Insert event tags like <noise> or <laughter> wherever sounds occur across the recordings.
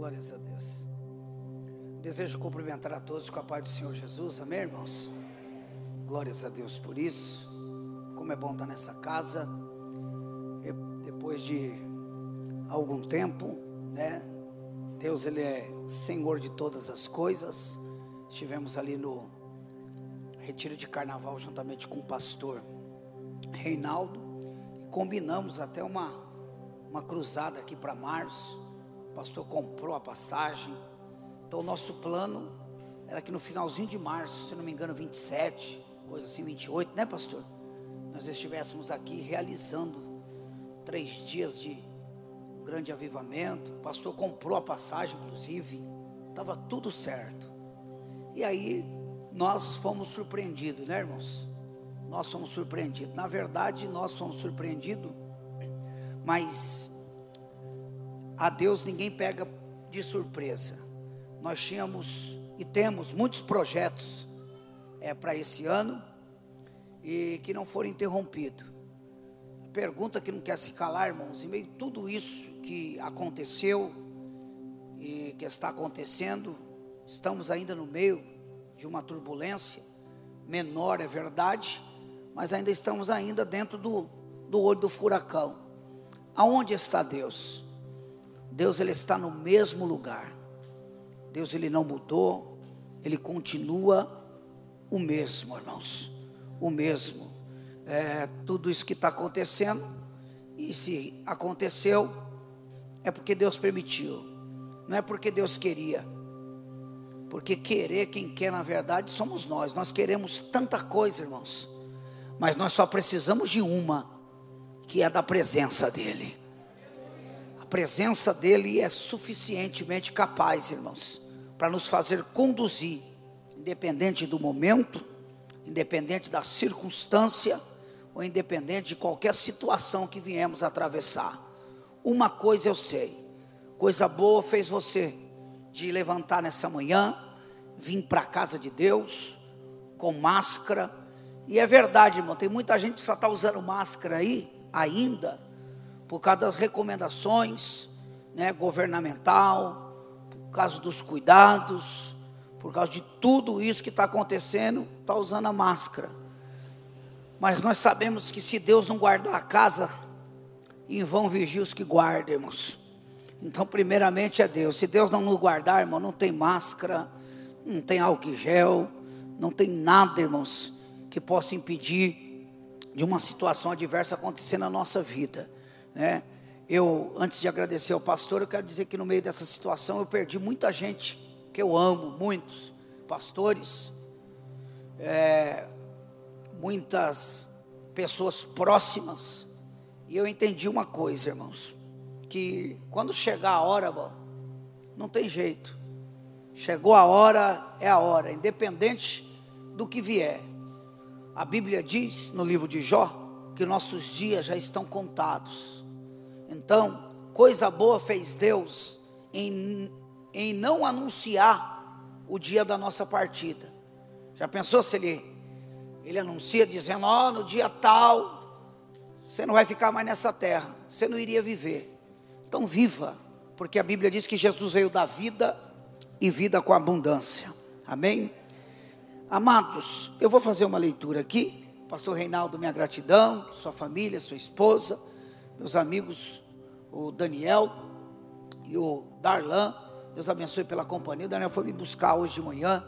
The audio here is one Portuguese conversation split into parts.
Glórias a Deus. Desejo cumprimentar a todos com a paz do Senhor Jesus, amém, irmãos? Glórias a Deus por isso. Como é bom estar nessa casa. depois de algum tempo, né? Deus, Ele é Senhor de todas as coisas. Estivemos ali no retiro de carnaval juntamente com o pastor Reinaldo e combinamos até uma, uma cruzada aqui para março. O pastor comprou a passagem. Então, o nosso plano era que no finalzinho de março, se não me engano, 27, coisa assim, 28, né, pastor? Nós estivéssemos aqui realizando três dias de grande avivamento. O pastor comprou a passagem, inclusive, estava tudo certo. E aí nós fomos surpreendidos, né, irmãos? Nós somos surpreendidos. Na verdade, nós somos surpreendidos, mas a Deus ninguém pega de surpresa. Nós tínhamos e temos muitos projetos é, para esse ano e que não foram interrompidos. Pergunta que não quer se calar, irmãos, em meio a tudo isso que aconteceu e que está acontecendo, estamos ainda no meio de uma turbulência menor, é verdade, mas ainda estamos ainda dentro do, do olho do furacão. Aonde está Deus? Deus ele está no mesmo lugar. Deus ele não mudou, ele continua o mesmo, irmãos o mesmo. É, tudo isso que está acontecendo, e se aconteceu, é porque Deus permitiu, não é porque Deus queria. Porque querer, quem quer na verdade somos nós. Nós queremos tanta coisa, irmãos, mas nós só precisamos de uma, que é da presença dEle. Presença dEle é suficientemente capaz, irmãos, para nos fazer conduzir, independente do momento, independente da circunstância ou independente de qualquer situação que viemos atravessar. Uma coisa eu sei: coisa boa fez você de levantar nessa manhã, vir para a casa de Deus com máscara. E é verdade, irmão, tem muita gente que só está usando máscara aí ainda por causa das recomendações, né, governamental, por causa dos cuidados, por causa de tudo isso que está acontecendo, está usando a máscara. Mas nós sabemos que se Deus não guardar a casa, em vão vigiar os que guardam, irmãos. Então, primeiramente é Deus. Se Deus não nos guardar, irmão, não tem máscara, não tem álcool gel, não tem nada, irmãos, que possa impedir de uma situação adversa acontecer na nossa vida, né? Eu, antes de agradecer ao pastor, eu quero dizer que no meio dessa situação eu perdi muita gente que eu amo, muitos pastores, é, muitas pessoas próximas, e eu entendi uma coisa, irmãos, que quando chegar a hora, bom, não tem jeito, chegou a hora, é a hora, independente do que vier. A Bíblia diz no livro de Jó que nossos dias já estão contados. Então, coisa boa fez Deus em em não anunciar o dia da nossa partida. Já pensou se ele, ele anuncia dizendo: Ó, oh, no dia tal, você não vai ficar mais nessa terra, você não iria viver. Então, viva, porque a Bíblia diz que Jesus veio da vida e vida com abundância. Amém? Amados, eu vou fazer uma leitura aqui. Pastor Reinaldo, minha gratidão, sua família, sua esposa, meus amigos, o Daniel e o Darlan Deus abençoe pela companhia. O Daniel foi me buscar hoje de manhã.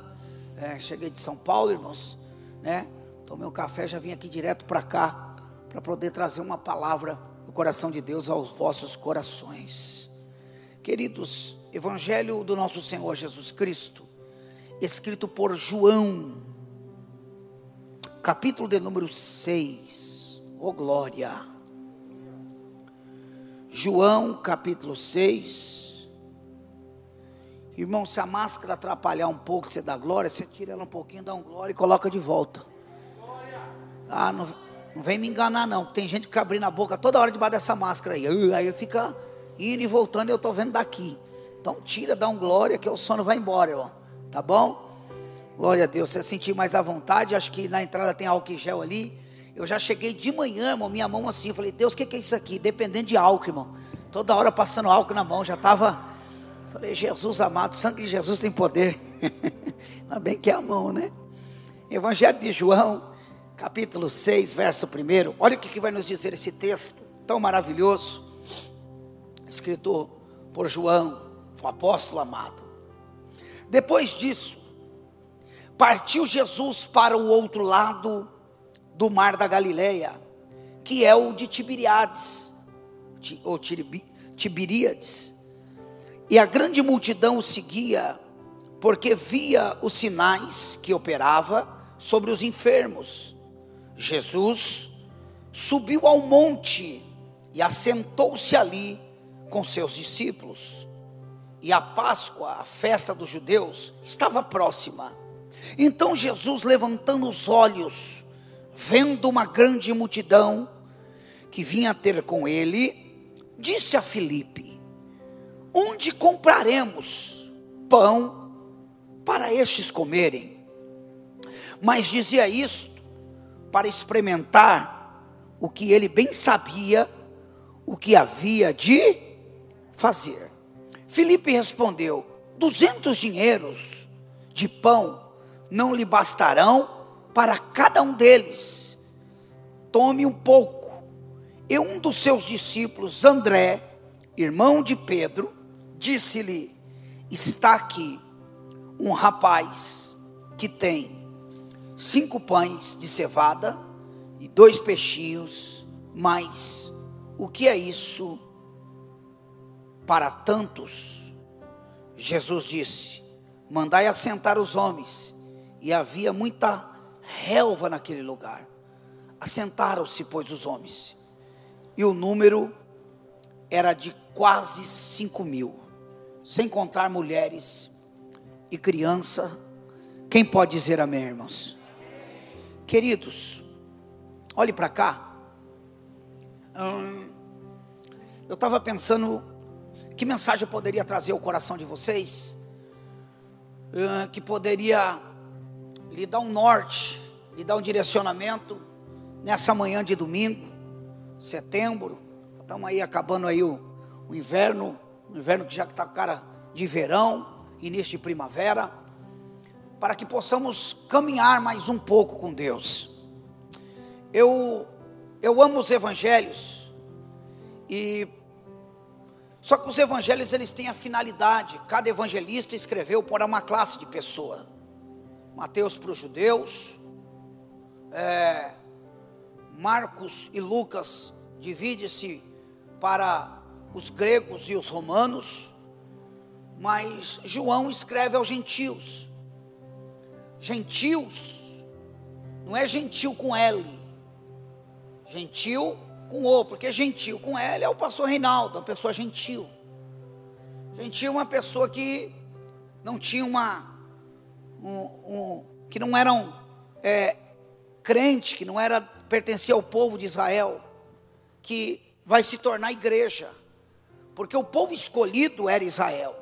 É, cheguei de São Paulo, irmãos. Né? Tomei um café, já vim aqui direto para cá. Para poder trazer uma palavra do coração de Deus aos vossos corações. Queridos, Evangelho do nosso Senhor Jesus Cristo, escrito por João, capítulo de número 6. Oh glória! João, capítulo 6 Irmão, se a máscara atrapalhar um pouco, você dá glória, você tira ela um pouquinho, dá um glória e coloca de volta. Ah, não, não vem me enganar não. Tem gente que abrindo a boca toda hora debaixo dessa máscara aí. Aí fica indo e voltando e eu estou vendo daqui. Então tira, dá um glória que o sono vai embora, irmão. Tá bom? Glória a Deus. Você sentir mais à vontade, acho que na entrada tem álcool gel ali. Eu já cheguei de manhã, irmão, minha mão assim. Eu falei, Deus, o que, que é isso aqui? Dependendo de álcool, irmão. Toda hora passando álcool na mão, já estava Falei, Jesus amado, o sangue de Jesus tem poder. <laughs> Ainda bem que é a mão, né? Evangelho de João, capítulo 6, verso 1. Olha o que, que vai nos dizer esse texto tão maravilhoso, escrito por João, o apóstolo amado. Depois disso, partiu Jesus para o outro lado do mar da Galileia, que é o de Tiberiades, ou Tiberíades. E a grande multidão o seguia, porque via os sinais que operava sobre os enfermos. Jesus subiu ao monte e assentou-se ali com seus discípulos. E a Páscoa, a festa dos judeus, estava próxima. Então Jesus, levantando os olhos, vendo uma grande multidão que vinha ter com ele, disse a Filipe: Onde compraremos pão para estes comerem? Mas dizia isto para experimentar o que ele bem sabia o que havia de fazer. Filipe respondeu: duzentos dinheiros de pão não lhe bastarão para cada um deles. Tome um pouco. E um dos seus discípulos, André, irmão de Pedro, disse-lhe: Está aqui um rapaz que tem cinco pães de cevada e dois peixinhos, mas o que é isso para tantos, Jesus disse: Mandai assentar os homens. E havia muita relva naquele lugar. Assentaram-se, pois, os homens. E o número era de quase cinco mil, sem contar mulheres e criança. Quem pode dizer amém, irmãos? Queridos, olhe para cá. Hum, eu estava pensando que mensagem eu poderia trazer ao coração de vocês? Uh, que poderia lhe dar um norte, lhe dar um direcionamento nessa manhã de domingo, setembro. Estamos aí acabando aí o, o inverno, o inverno que já está cara de verão, início de primavera, para que possamos caminhar mais um pouco com Deus. Eu eu amo os evangelhos e só que os evangelhos eles têm a finalidade. Cada evangelista escreveu para uma classe de pessoa. Mateus para os judeus, é, Marcos e Lucas divide-se para os gregos e os romanos, mas João escreve aos gentios. Gentios não é gentil com L, gentil com O, porque gentil com L é o pastor Reinaldo, uma pessoa gentil. Gentil é uma pessoa que não tinha uma. Um, um, que não eram é, crente, que não era pertencia ao povo de Israel, que vai se tornar igreja, porque o povo escolhido era Israel,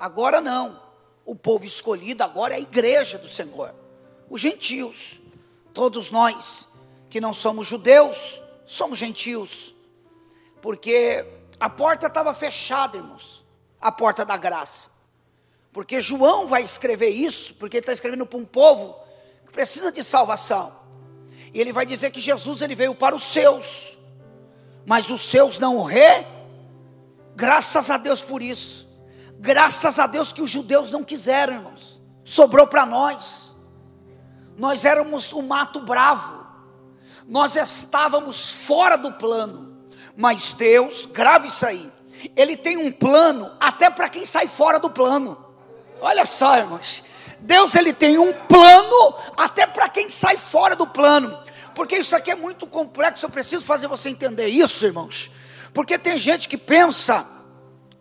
agora não, o povo escolhido agora é a igreja do Senhor, os gentios, todos nós que não somos judeus, somos gentios, porque a porta estava fechada, irmãos, a porta da graça. Porque João vai escrever isso, porque ele está escrevendo para um povo que precisa de salvação. E ele vai dizer que Jesus ele veio para os seus, mas os seus não o re. Graças a Deus por isso. Graças a Deus que os judeus não quiseram, irmãos. Sobrou para nós. Nós éramos o mato bravo nós estávamos fora do plano, mas Deus, grave isso aí, Ele tem um plano até para quem sai fora do plano. Olha só, irmãos, Deus ele tem um plano até para quem sai fora do plano, porque isso aqui é muito complexo. Eu preciso fazer você entender isso, irmãos, porque tem gente que pensa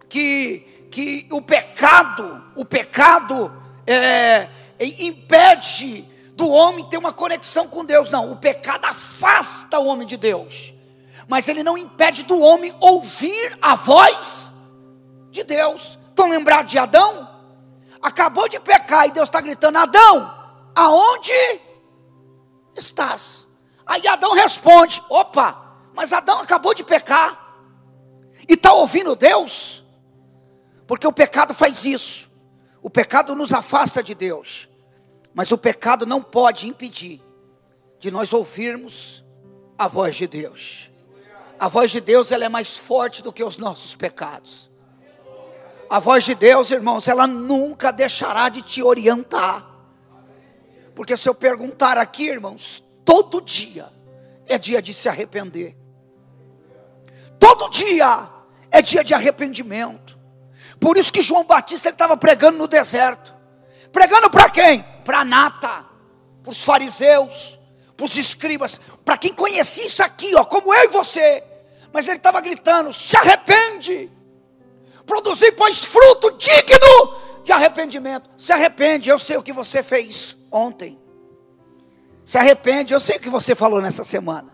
que que o pecado, o pecado é, impede do homem ter uma conexão com Deus. Não, o pecado afasta o homem de Deus, mas ele não impede do homem ouvir a voz de Deus. Estão lembrados de Adão? Acabou de pecar e Deus está gritando: Adão, aonde estás? Aí Adão responde: opa, mas Adão acabou de pecar e está ouvindo Deus? Porque o pecado faz isso. O pecado nos afasta de Deus. Mas o pecado não pode impedir de nós ouvirmos a voz de Deus. A voz de Deus ela é mais forte do que os nossos pecados. A voz de Deus, irmãos, ela nunca deixará de te orientar. Porque se eu perguntar aqui, irmãos, todo dia é dia de se arrepender. Todo dia é dia de arrependimento. Por isso que João Batista estava pregando no deserto. Pregando para quem? Para nata, para os fariseus, para os escribas, para quem conhecia isso aqui, ó, como eu e você. Mas ele estava gritando: se arrepende, produzir, pois, fruto digno de arrependimento. Se arrepende, eu sei o que você fez ontem. Se arrepende, eu sei o que você falou nessa semana.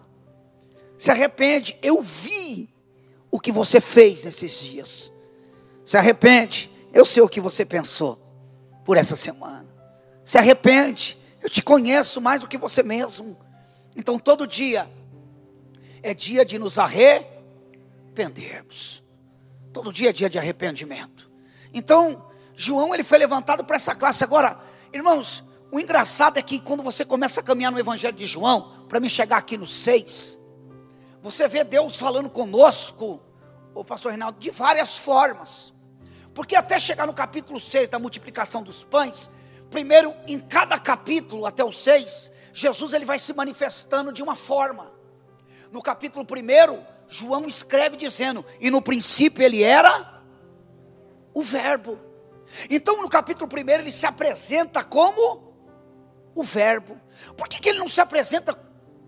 Se arrepende, eu vi o que você fez nesses dias. Se arrepende, eu sei o que você pensou por essa semana. Se arrepende, eu te conheço mais do que você mesmo. Então todo dia é dia de nos arrependermos. Todo dia é dia de arrependimento. Então, João ele foi levantado para essa classe. Agora, irmãos, o engraçado é que quando você começa a caminhar no Evangelho de João, para me chegar aqui no 6, você vê Deus falando conosco, o pastor Reinaldo, de várias formas. Porque até chegar no capítulo 6 da multiplicação dos pães, primeiro em cada capítulo até o 6, Jesus ele vai se manifestando de uma forma. No capítulo 1, João escreve dizendo: "E no princípio ele era o verbo". Então, no capítulo 1 ele se apresenta como o verbo. Por que, que ele não se apresenta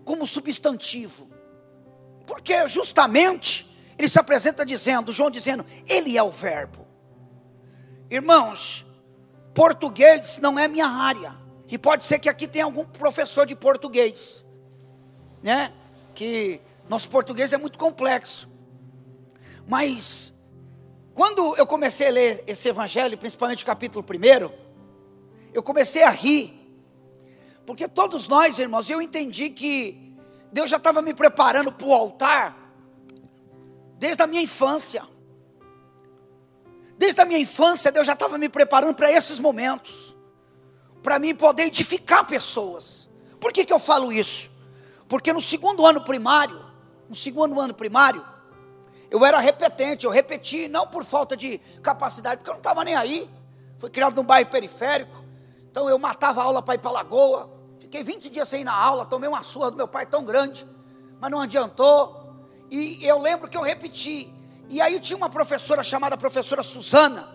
como substantivo? Porque justamente ele se apresenta dizendo, João dizendo, ele é o verbo. Irmãos, português não é minha área. E pode ser que aqui tenha algum professor de português, né? Que nosso português é muito complexo. Mas quando eu comecei a ler esse evangelho, principalmente o capítulo 1, eu comecei a rir porque todos nós, irmãos, eu entendi que Deus já estava me preparando para o altar desde a minha infância. Desde a minha infância, Deus já estava me preparando para esses momentos, para mim poder edificar pessoas. Por que, que eu falo isso? Porque no segundo ano primário, no segundo ano primário, eu era repetente, eu repeti, não por falta de capacidade, porque eu não estava nem aí. Fui criado num bairro periférico, então eu matava a aula para ir para a lagoa, Fiquei 20 dias sem ir na aula, tomei uma surra do meu pai tão grande, mas não adiantou. E eu lembro que eu repeti. E aí tinha uma professora chamada professora Suzana.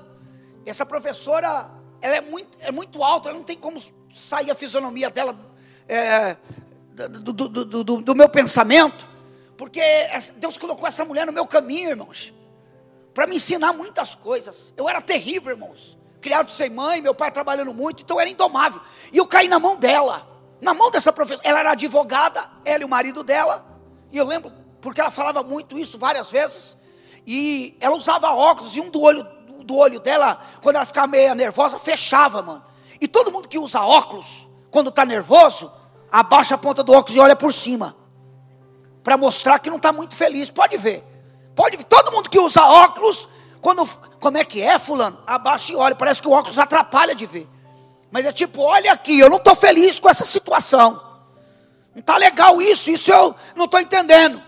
Essa professora, ela é muito, é muito alta, ela não tem como sair a fisionomia dela é, do, do, do, do meu pensamento, porque Deus colocou essa mulher no meu caminho, irmãos, para me ensinar muitas coisas. Eu era terrível, irmãos. Criado sem mãe, meu pai trabalhando muito, então eu era indomável. E eu caí na mão dela na mão dessa professora. Ela era advogada, ela e o marido dela. E eu lembro, porque ela falava muito isso várias vezes. E ela usava óculos, e um do olho, do olho dela, quando ela ficava meio nervosa, fechava, mano. E todo mundo que usa óculos, quando está nervoso, abaixa a ponta do óculos e olha por cima. Para mostrar que não está muito feliz. Pode ver. Pode ver. Todo mundo que usa óculos, quando. Como é que é, fulano? Abaixa e olha. Parece que o óculos atrapalha de ver. Mas é tipo, olha aqui, eu não estou feliz com essa situação. Não está legal isso, isso eu não estou entendendo.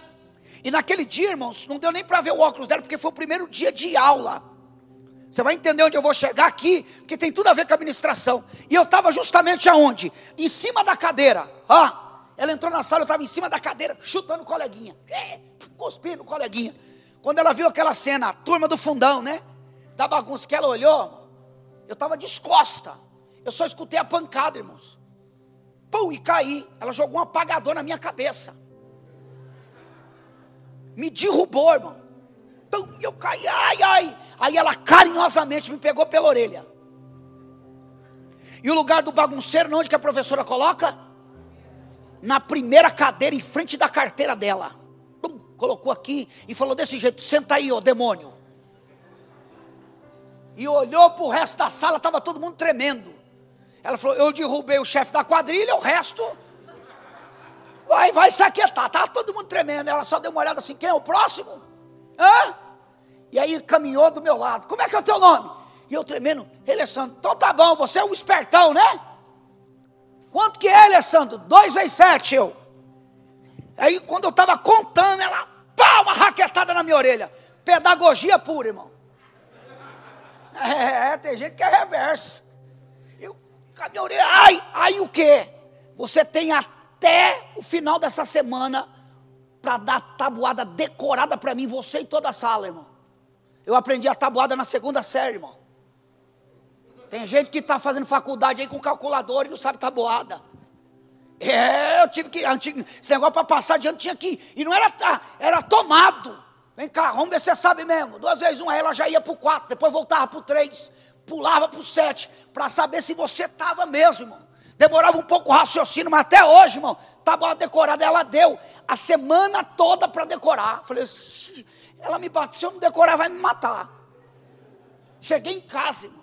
E naquele dia, irmãos, não deu nem para ver o óculos dela, porque foi o primeiro dia de aula. Você vai entender onde eu vou chegar aqui, porque tem tudo a ver com a administração. E eu estava justamente aonde? Em cima da cadeira. Ah, ela entrou na sala, eu estava em cima da cadeira, chutando coleguinha. É, cuspindo coleguinha. Quando ela viu aquela cena, a turma do fundão, né? Da bagunça que ela olhou, eu estava descosta. Eu só escutei a pancada, irmãos. Pum, e caí. Ela jogou um apagador na minha cabeça. Me derrubou, irmão. Pum, eu caí, ai, ai. Aí ela carinhosamente me pegou pela orelha. E o lugar do bagunceiro, onde que a professora coloca? Na primeira cadeira, em frente da carteira dela. Pum, colocou aqui e falou desse jeito: senta aí, ô demônio. E olhou para o resto da sala, estava todo mundo tremendo. Ela falou: Eu derrubei o chefe da quadrilha, o resto vai, vai saquetar. Tá todo mundo tremendo. Ela só deu uma olhada assim: Quem é o próximo? Hã? E aí caminhou do meu lado. Como é que é o teu nome? E eu tremendo, ele é santo. Então tá bom, você é um espertão, né? Quanto que é, Alessandro? Dois vezes sete, eu. Aí quando eu estava contando, ela, pá, uma raquetada na minha orelha. Pedagogia pura, irmão. <laughs> É, tem gente que é reverso. Eu, a minha orelha, ai, ai o quê? Você tem até o final dessa semana para dar tabuada decorada para mim, você e toda a sala, irmão. Eu aprendi a tabuada na segunda série, irmão. Tem gente que está fazendo faculdade aí com calculador e não sabe tabuada. É, eu tive que. Esse negócio para passar adiante tinha que. E não era. Era tomado. Vem cá, vamos ver se você sabe mesmo. Duas vezes um, aí ela já ia para o quatro, depois voltava para o três, pulava para o sete, para saber se você estava mesmo, irmão. Demorava um pouco o raciocínio, mas até hoje, irmão, estava decorada, ela deu a semana toda para decorar. Falei, ela me bateu, se eu não decorar, vai me matar. Cheguei em casa, irmão.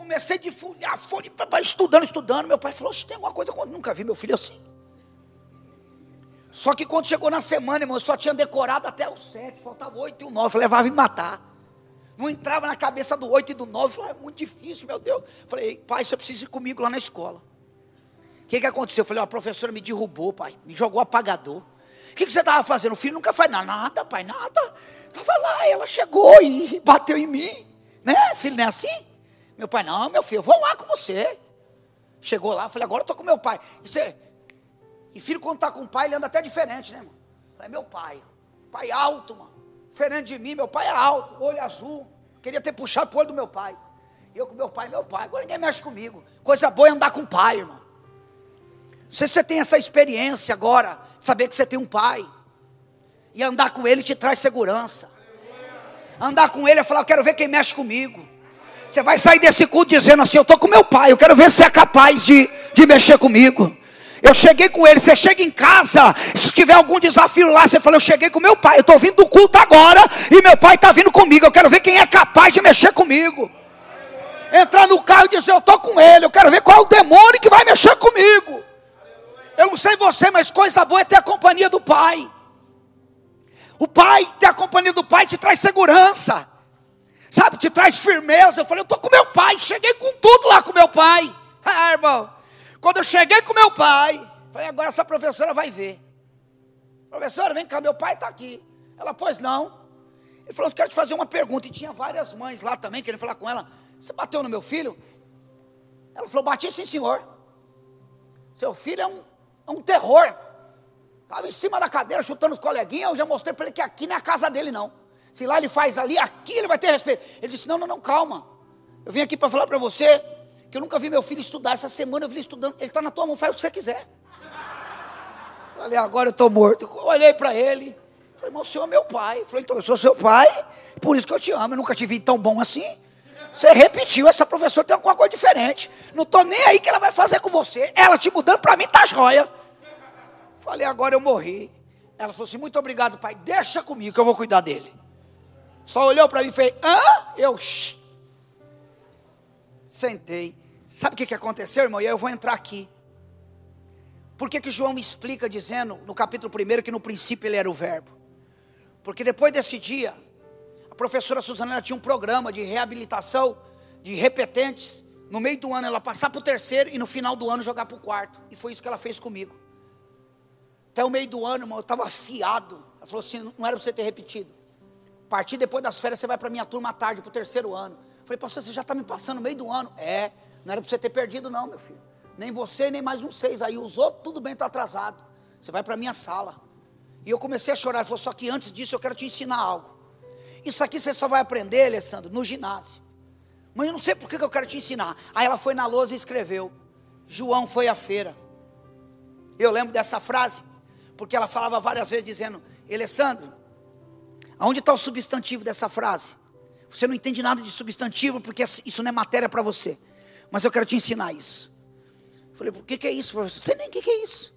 Comecei de folhar, folha, estudando, estudando. Meu pai falou: tem alguma coisa nunca vi meu filho assim. Só que quando chegou na semana, irmão, eu só tinha decorado até o sete, faltava oito e o nove. Eu falei, levava me matar. Não entrava na cabeça do oito e do nove. Eu falei, é muito difícil, meu Deus. Eu falei, pai, você precisa ir comigo lá na escola. O que, que aconteceu? Eu falei, a professora me derrubou, pai, me jogou apagador. O que, que você estava fazendo? O filho nunca faz nada, nada, pai, nada. Estava lá, ela chegou e bateu em mim. Né, filho, não é assim? Meu pai, não, meu filho, eu vou lá com você. Chegou lá, falei, agora eu estou com meu pai. E, você, e filho, quando está com o pai, ele anda até diferente, né, mano? Falei, meu pai, pai alto, mano. Diferente de mim, meu pai é alto, olho azul. Queria ter puxado o olho do meu pai. E eu com meu pai, meu pai. Agora ninguém mexe comigo. Coisa boa é andar com o pai, irmão. Não sei se você tem essa experiência agora, saber que você tem um pai. E andar com ele te traz segurança. Andar com ele é falar, eu quero ver quem mexe comigo. Você vai sair desse culto dizendo assim: Eu estou com meu pai, eu quero ver se você é capaz de, de mexer comigo. Eu cheguei com ele, você chega em casa, se tiver algum desafio lá, você fala, eu cheguei com meu pai, eu estou vindo do culto agora, e meu pai está vindo comigo, eu quero ver quem é capaz de mexer comigo. Entrar no carro e dizer, eu estou com ele, eu quero ver qual é o demônio que vai mexer comigo. Eu não sei você, mas coisa boa é ter a companhia do pai. O pai, ter a companhia do pai te traz segurança sabe, te traz firmeza. Eu falei, eu estou com meu pai, cheguei com tudo lá com meu pai. <laughs> Ah, irmão, quando eu cheguei com meu pai, falei, agora essa professora vai ver. Professora, vem cá, meu pai está aqui. Ela, pois não. Ele falou, eu quero te fazer uma pergunta. E tinha várias mães lá também, querendo falar com ela. Você bateu no meu filho? Ela falou, bati sim, senhor. Seu filho é um, é um terror. Estava em cima da cadeira, chutando os coleguinhas. Eu já mostrei para ele que aqui não é a casa dele, não. Se lá ele faz ali, aqui ele vai ter respeito. Ele disse: Não, não, não, calma. Eu vim aqui para falar para você que eu nunca vi meu filho estudar. Essa semana eu vi ele estudando. Ele está na tua mão, faz o que você quiser. Falei, agora eu estou morto. Eu olhei para ele. Falei, mas o senhor é meu pai. Falei, então eu sou seu pai, por isso que eu te amo. Eu nunca te vi tão bom assim. Você repetiu, essa professora tem alguma coisa diferente. Não estou nem aí que ela vai fazer com você. Ela te mudando para mim, tá joia. Falei, agora eu morri. Ela falou assim: muito obrigado, pai. Deixa comigo que eu vou cuidar dele. Só olhou para mim e fez, hã? Eu, shh. Sentei. Sabe o que, que aconteceu, irmão? E aí eu vou entrar aqui. Por que, que João me explica dizendo, no capítulo 1, que no princípio ele era o verbo? Porque depois desse dia, a professora Suzana tinha um programa de reabilitação de repetentes. No meio do ano ela passar para o terceiro e no final do ano jogar para o quarto. E foi isso que ela fez comigo. Até o meio do ano, irmão, eu estava afiado. Ela falou assim: não era para você ter repetido partir depois das férias, você vai para minha turma à tarde, para o terceiro ano. falei, pastor, você já está me passando no meio do ano. É, não era para você ter perdido, não, meu filho. Nem você, nem mais um seis aí. Os outros, tudo bem, está atrasado. Você vai para minha sala. E eu comecei a chorar. Ele falou, só que antes disso eu quero te ensinar algo. Isso aqui você só vai aprender, Alessandro, no ginásio. Mas eu não sei por que eu quero te ensinar. Aí ela foi na lousa e escreveu: João foi à feira. Eu lembro dessa frase, porque ela falava várias vezes dizendo: Alessandro, Aonde está o substantivo dessa frase? Você não entende nada de substantivo porque isso não é matéria para você. Mas eu quero te ensinar isso. Falei, o que, que é isso, professor? Você nem o que, que é isso.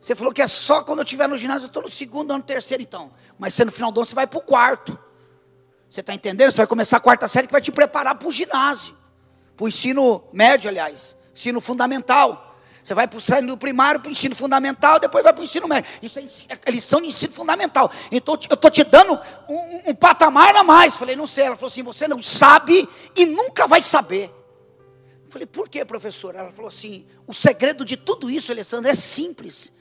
Você falou que é só quando eu estiver no ginásio, eu estou no segundo ano, terceiro então. Mas você no final do ano você vai para o quarto. Você está entendendo? Você vai começar a quarta série que vai te preparar para o ginásio. Para o ensino médio, aliás. Ensino fundamental. Você vai para o primário, para o ensino fundamental, depois vai para o ensino médio. Isso é, é lição de ensino fundamental. Então eu estou te dando um, um, patamar a mais. Falei, não sei. Ela falou assim: você não sabe e nunca vai saber. Eu falei, por que, professora? Ela falou assim: o segredo de tudo isso, Alessandro, é simples.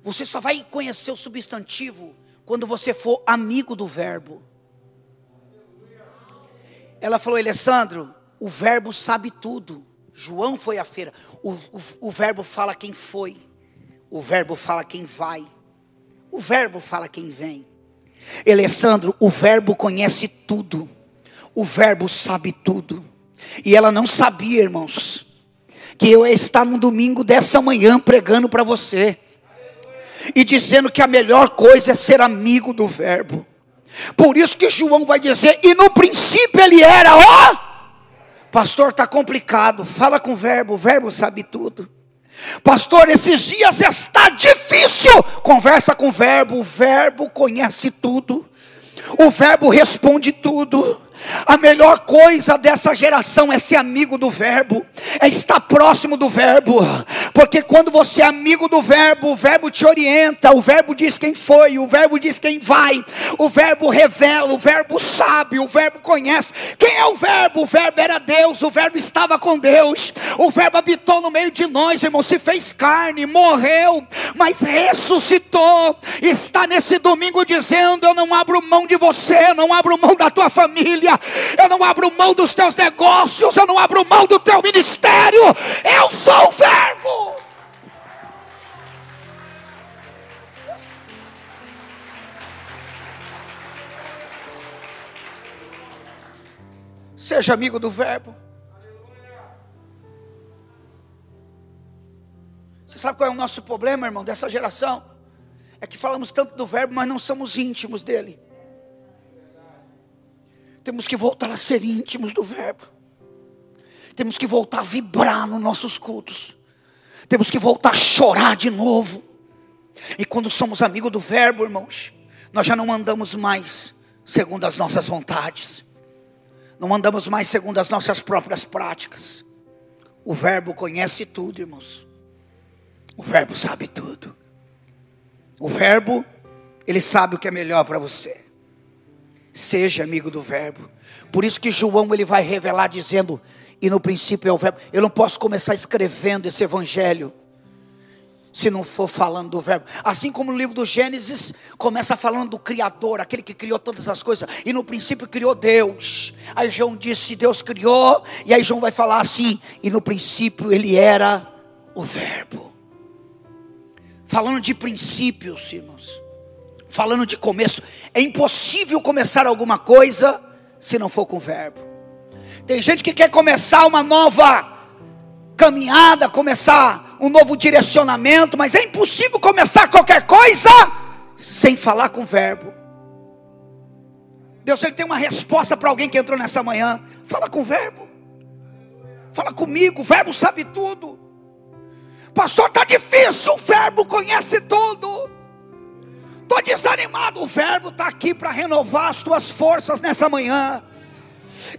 Você só vai conhecer o substantivo quando você for amigo do verbo. Ela falou, Alessandro, o verbo sabe tudo. João foi à feira. O, o, o verbo fala quem foi. O verbo fala quem vai. O verbo fala quem vem. Alessandro, o verbo conhece tudo. O verbo sabe tudo. E ela não sabia, irmãos, que eu estar no domingo dessa manhã pregando para você. E dizendo que a melhor coisa é ser amigo do verbo. Por isso que João vai dizer, e no princípio ele era, ó Pastor, está complicado. Fala com o verbo, o verbo sabe tudo. Pastor, esses dias está difícil. Conversa com o verbo, o verbo conhece tudo. O verbo responde tudo. A melhor coisa dessa geração é ser amigo do Verbo, é estar próximo do Verbo, porque quando você é amigo do Verbo, o Verbo te orienta, o Verbo diz quem foi, o Verbo diz quem vai, o Verbo revela, o Verbo sabe, o Verbo conhece. Quem é o Verbo? O Verbo era Deus, o Verbo estava com Deus, o Verbo habitou no meio de nós, irmão, se fez carne, morreu, mas ressuscitou, está nesse domingo dizendo: Eu não abro mão de você, não abro mão da tua família eu não abro mão dos teus negócios, eu não abro mão do teu ministério, eu sou o Verbo. Seja amigo do Verbo. Você sabe qual é o nosso problema, irmão, dessa geração? É que falamos tanto do Verbo, mas não somos íntimos dele. Temos que voltar a ser íntimos do Verbo. Temos que voltar a vibrar nos nossos cultos. Temos que voltar a chorar de novo. E quando somos amigos do Verbo, irmãos, nós já não andamos mais segundo as nossas vontades. Não andamos mais segundo as nossas próprias práticas. O Verbo conhece tudo, irmãos. O Verbo sabe tudo. O Verbo, ele sabe o que é melhor para você. Seja amigo do verbo. Por isso que João ele vai revelar dizendo, e no princípio é o verbo. Eu não posso começar escrevendo esse evangelho se não for falando do verbo. Assim como no livro do Gênesis começa falando do criador, aquele que criou todas as coisas, e no princípio criou Deus. Aí João disse: Deus criou, e aí João vai falar assim: e no princípio ele era o verbo. Falando de princípios, irmãos falando de começo, é impossível começar alguma coisa se não for com o verbo. Tem gente que quer começar uma nova caminhada, começar um novo direcionamento, mas é impossível começar qualquer coisa sem falar com o verbo. Deus ele tem uma resposta para alguém que entrou nessa manhã. Fala com o verbo. Fala comigo, o verbo sabe tudo. Pastor, está difícil, o verbo conhece tudo. Estou desanimado. O Verbo está aqui para renovar as tuas forças nessa manhã.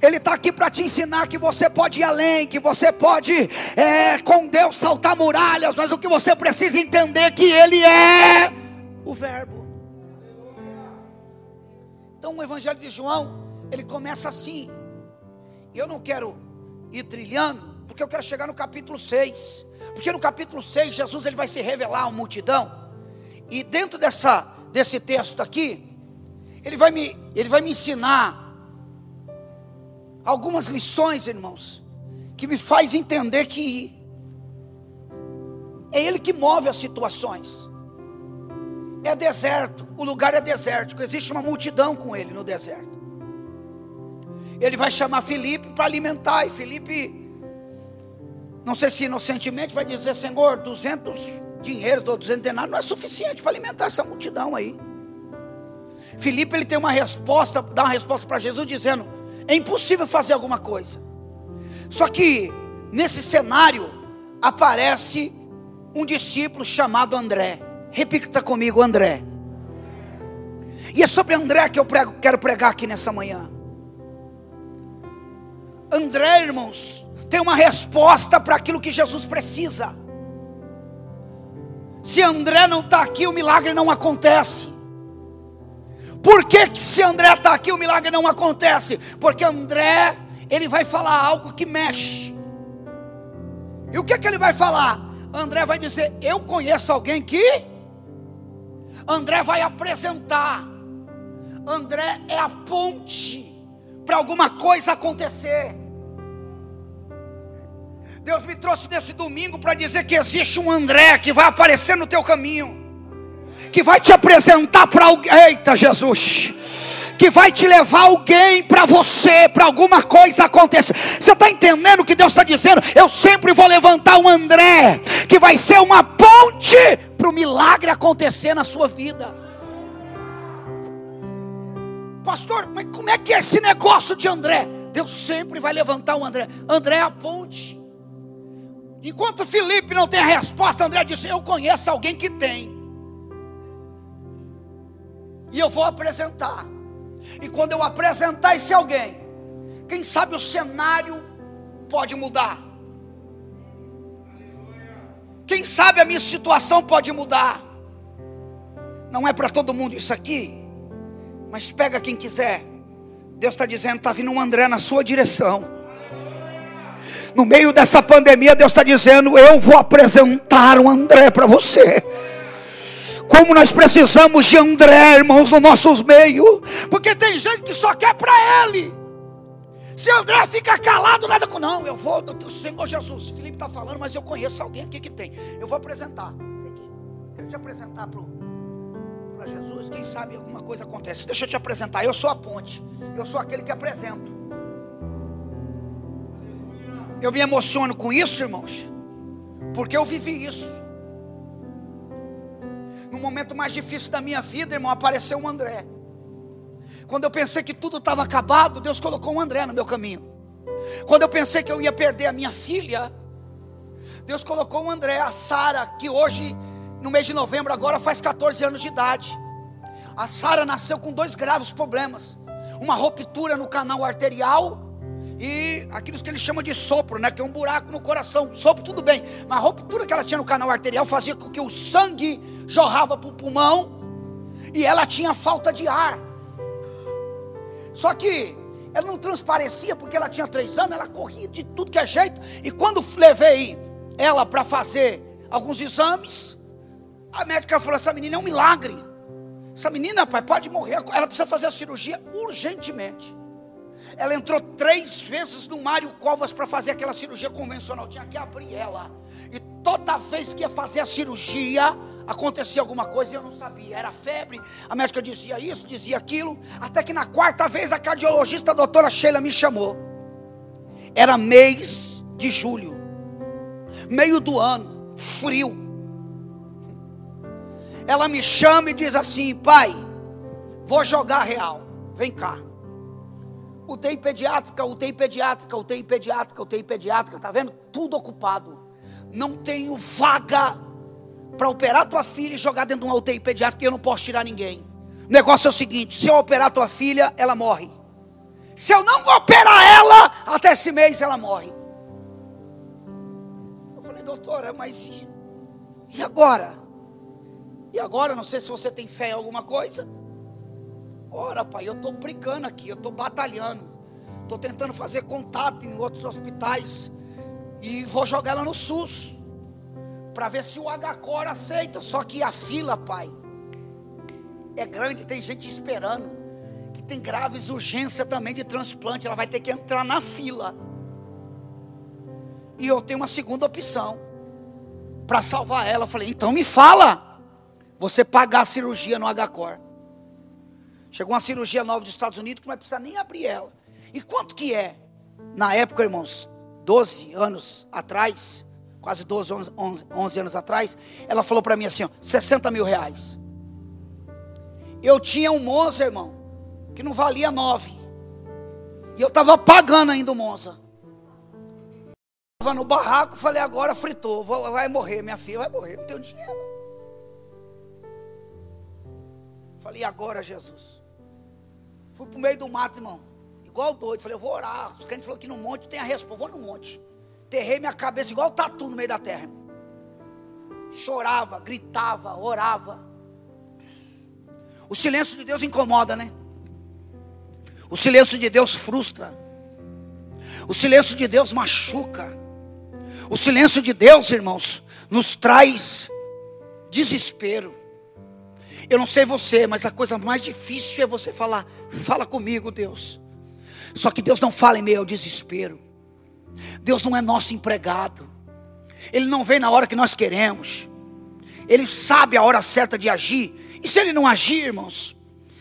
Ele está aqui para te ensinar que você pode ir além, que você pode é, com Deus saltar muralhas, mas o que você precisa entender é que Ele é o Verbo. Então o Evangelho de João, ele começa assim. Eu não quero ir trilhando, porque eu quero chegar no capítulo 6. Porque no capítulo 6, Jesus ele vai se revelar à multidão. E dentro dessa desse texto aqui, ele vai me, ele vai me ensinar algumas lições, irmãos, que me faz entender que é ele que move as situações. É deserto, o lugar é desértico, existe uma multidão com ele no deserto. Ele vai chamar Felipe para alimentar, e Felipe, não sei se inocentemente, vai dizer: Senhor, 200 dinheiro, 200 denários, não é suficiente para alimentar essa multidão aí. Filipe ele tem uma resposta, dá uma resposta para Jesus dizendo: é impossível fazer alguma coisa. Só que nesse cenário aparece um discípulo chamado André. Repita comigo, André. E é sobre André que eu prego, quero pregar aqui nessa manhã. André, irmãos, tem uma resposta para aquilo que Jesus precisa. Se André não está aqui, o milagre não acontece. Por que, que se André está aqui, o milagre não acontece? Porque André, ele vai falar algo que mexe. E o que, que ele vai falar? André vai dizer: Eu conheço alguém que. André vai apresentar. André é a ponte para alguma coisa acontecer. Deus me trouxe nesse domingo para dizer que existe um André que vai aparecer no teu caminho, que vai te apresentar para alguém. Eita, Jesus! Que vai te levar alguém para você, para alguma coisa acontecer. Você está entendendo o que Deus está dizendo? Eu sempre vou levantar um André, que vai ser uma ponte para o milagre acontecer na sua vida. Pastor, mas como é que é esse negócio de André? Deus sempre vai levantar um André. André é a ponte. Enquanto Felipe não tem a resposta, André disse: Eu conheço alguém que tem. E eu vou apresentar. E quando eu apresentar esse alguém, quem sabe o cenário pode mudar. Quem sabe a minha situação pode mudar. Não é para todo mundo isso aqui, mas pega quem quiser. Deus está dizendo: está vindo um André na sua direção. No meio dessa pandemia, Deus está dizendo: Eu vou apresentar o André para você. Como nós precisamos de André, irmãos, no nossos meios, porque tem gente que só quer para ele. Se André fica calado, nada com. Não, eu vou, Senhor Jesus. Felipe está falando, mas eu conheço alguém aqui que tem. Eu vou apresentar. Quero te apresentar para Jesus. Quem sabe alguma coisa acontece. Deixa eu te apresentar. Eu sou a ponte. Eu sou aquele que apresento. Eu me emociono com isso, irmãos, porque eu vivi isso. No momento mais difícil da minha vida, irmão, apareceu um André. Quando eu pensei que tudo estava acabado, Deus colocou um André no meu caminho. Quando eu pensei que eu ia perder a minha filha, Deus colocou um André, a Sara, que hoje, no mês de novembro, agora faz 14 anos de idade. A Sara nasceu com dois graves problemas: uma ruptura no canal arterial e aquilo que eles chamam de sopro, né? Que é um buraco no coração. Sopro, tudo bem. Mas a ruptura que ela tinha no canal arterial fazia com que o sangue jorrava para o pulmão e ela tinha falta de ar. Só que ela não transparecia porque ela tinha três anos, ela corria de tudo que é jeito. E quando levei ela para fazer alguns exames, a médica falou: essa menina é um milagre. Essa menina, pai, pode morrer. Ela precisa fazer a cirurgia urgentemente. Ela entrou três vezes no Mário Covas para fazer aquela cirurgia convencional. Tinha que abrir ela. E toda vez que ia fazer a cirurgia, acontecia alguma coisa e eu não sabia. Era febre, a médica dizia isso, dizia aquilo. Até que na quarta vez a cardiologista, a doutora Sheila, me chamou. Era mês de julho, meio do ano, frio. Ela me chama e diz assim: pai, vou jogar real, vem cá. UTI pediátrica, UTI pediátrica, UTI pediátrica, UTI pediátrica, tá vendo? Tudo ocupado. Não tenho vaga para operar tua filha e jogar dentro de uma UTI pediátrica e eu não posso tirar ninguém. O negócio é o seguinte: se eu operar tua filha, ela morre. Se eu não operar ela, até esse mês ela morre. Eu falei, doutora, mas e agora? E agora? Não sei se você tem fé em alguma coisa. Ora, pai, eu estou brigando aqui, eu estou batalhando. Estou tentando fazer contato em outros hospitais. E vou jogar ela no SUS. Para ver se o HCOR aceita. Só que a fila, pai, é grande, tem gente esperando. Que tem graves urgências também de transplante. Ela vai ter que entrar na fila. E eu tenho uma segunda opção. Para salvar ela. Eu falei, então me fala. Você pagar a cirurgia no HCOR. Chegou uma cirurgia nova dos Estados Unidos que não vai precisar nem abrir ela. E quanto que é? Na época, irmãos, 12 anos atrás, quase 12, 11, 11 anos atrás, ela falou para mim assim: ó, 60 mil reais. Eu tinha um Monza, irmão, que não valia 9. E eu estava pagando ainda o Monza. Estava no barraco, falei: agora fritou, vai morrer, minha filha vai morrer, não tenho dinheiro. Falei: agora, Jesus. Fui para o meio do mato, irmão. Igual doido. Falei, eu vou orar. O crente falou que no monte tem a resposta. Vou no monte. Terrei minha cabeça igual tatu no meio da terra. Irmão. chorava, gritava, orava. O silêncio de Deus incomoda, né? O silêncio de Deus frustra. O silêncio de Deus machuca. O silêncio de Deus, irmãos, nos traz desespero. Eu não sei você, mas a coisa mais difícil é você falar: fala comigo, Deus. Só que Deus não fala em meio ao desespero. Deus não é nosso empregado. Ele não vem na hora que nós queremos. Ele sabe a hora certa de agir. E se ele não agir, irmãos,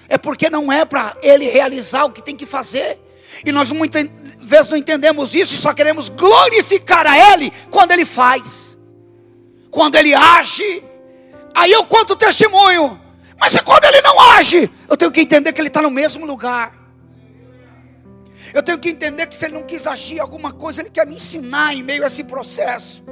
é porque não é para ele realizar o que tem que fazer. E nós muitas vezes não entendemos isso e só queremos glorificar a ele quando ele faz. Quando ele age, aí eu conto o testemunho. Mas e quando ele não age? Eu tenho que entender que ele está no mesmo lugar. Eu tenho que entender que se ele não quis agir alguma coisa, ele quer me ensinar em meio a esse processo.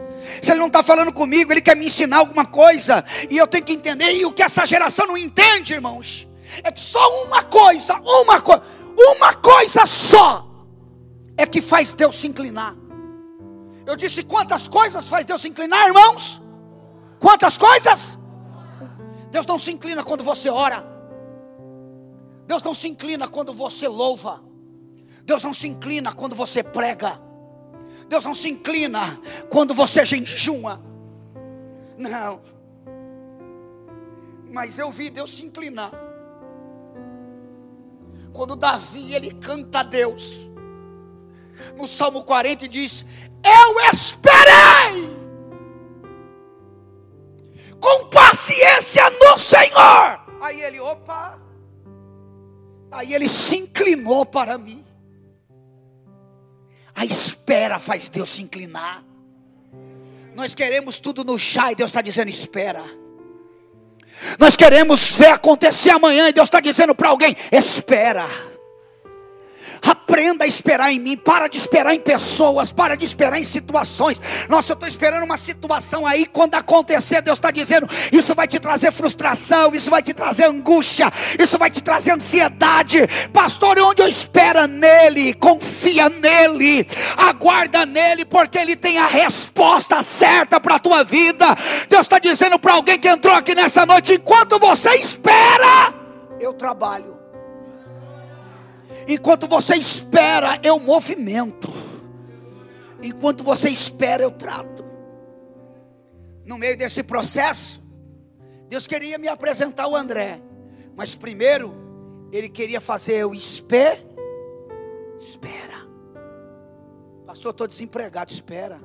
Se ele não está falando comigo, ele quer me ensinar alguma coisa. E eu tenho que entender. E o que essa geração não entende, irmãos, é que só uma coisa, uma coisa, uma coisa só é que faz Deus se inclinar. Eu disse: quantas coisas faz Deus se inclinar, irmãos? Quantas coisas? Deus não se inclina quando você ora. Deus não se inclina quando você louva. Deus não se inclina quando você prega. Deus não se inclina quando você jejuma. Não. Mas eu vi Deus se inclinar. Quando Davi ele canta a Deus. No Salmo 40 diz: Eu esperei com paciência no Senhor. Aí ele, opa. Aí ele se inclinou para mim. A espera faz Deus se inclinar. Nós queremos tudo no chá e Deus está dizendo: espera. Nós queremos ver acontecer amanhã e Deus está dizendo para alguém: espera. Aprenda a esperar em mim. Para de esperar em pessoas. Para de esperar em situações. Nossa, eu estou esperando uma situação aí. Quando acontecer, Deus está dizendo: Isso vai te trazer frustração. Isso vai te trazer angústia. Isso vai te trazer ansiedade. Pastor, onde eu espero nele? Confia nele. Aguarda nele. Porque ele tem a resposta certa para a tua vida. Deus está dizendo para alguém que entrou aqui nessa noite: Enquanto você espera, eu trabalho. Enquanto você espera, eu movimento. Enquanto você espera, eu trato. No meio desse processo, Deus queria me apresentar o André. Mas primeiro, Ele queria fazer eu espera. Espera. Pastor, estou desempregado, espera.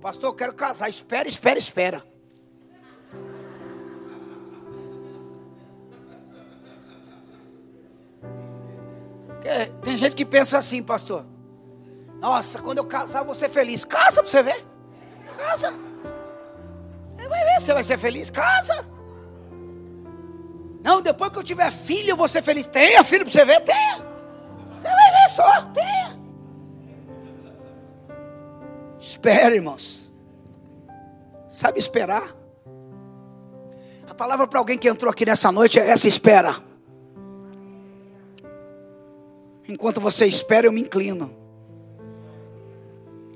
Pastor, eu quero casar, espera, espera, espera. Tem gente que pensa assim, pastor. Nossa, quando eu casar, vou ser feliz. Casa para você ver. Casa. Você vai ver, você vai ser feliz. Casa. Não, depois que eu tiver filho, eu vou ser feliz. Tenha filho para você ver? Tenha. Você vai ver só. Tenha. Espere, irmãos. Sabe esperar? A palavra para alguém que entrou aqui nessa noite é essa: espera. Enquanto você espera, eu me inclino.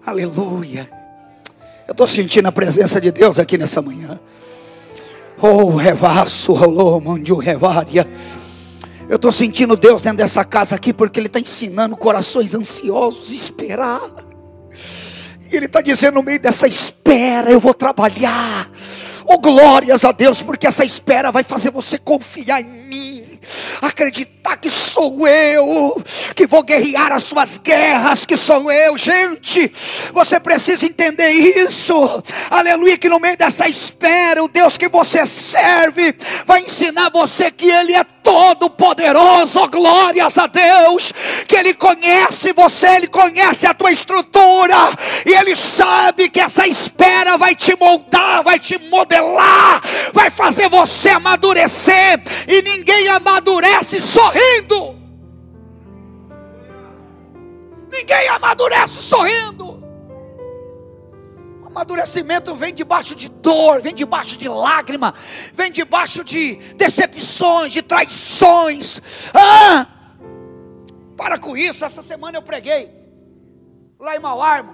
Aleluia. Eu estou sentindo a presença de Deus aqui nessa manhã. Oh, revasso, rolou, mandiu revária. Eu estou sentindo Deus dentro dessa casa aqui, porque Ele está ensinando corações ansiosos a esperar. E Ele está dizendo no meio dessa espera, eu vou trabalhar. Oh, glórias a Deus, porque essa espera vai fazer você confiar em mim acreditar que sou eu que vou guerrear as suas guerras, que sou eu, gente. Você precisa entender isso. Aleluia, que no meio dessa espera, o Deus que você serve vai ensinar você que Ele é todo poderoso. Glórias a Deus, que Ele conhece você, Ele conhece a tua estrutura e Ele sabe que essa espera vai te moldar, vai te modelar, vai fazer você amadurecer e ninguém amadurece amadurece sorrindo. Ninguém amadurece sorrindo. O amadurecimento vem debaixo de dor, vem debaixo de lágrima, vem debaixo de decepções, de traições. Ah! Para com isso, essa semana eu preguei lá em Mauarmo,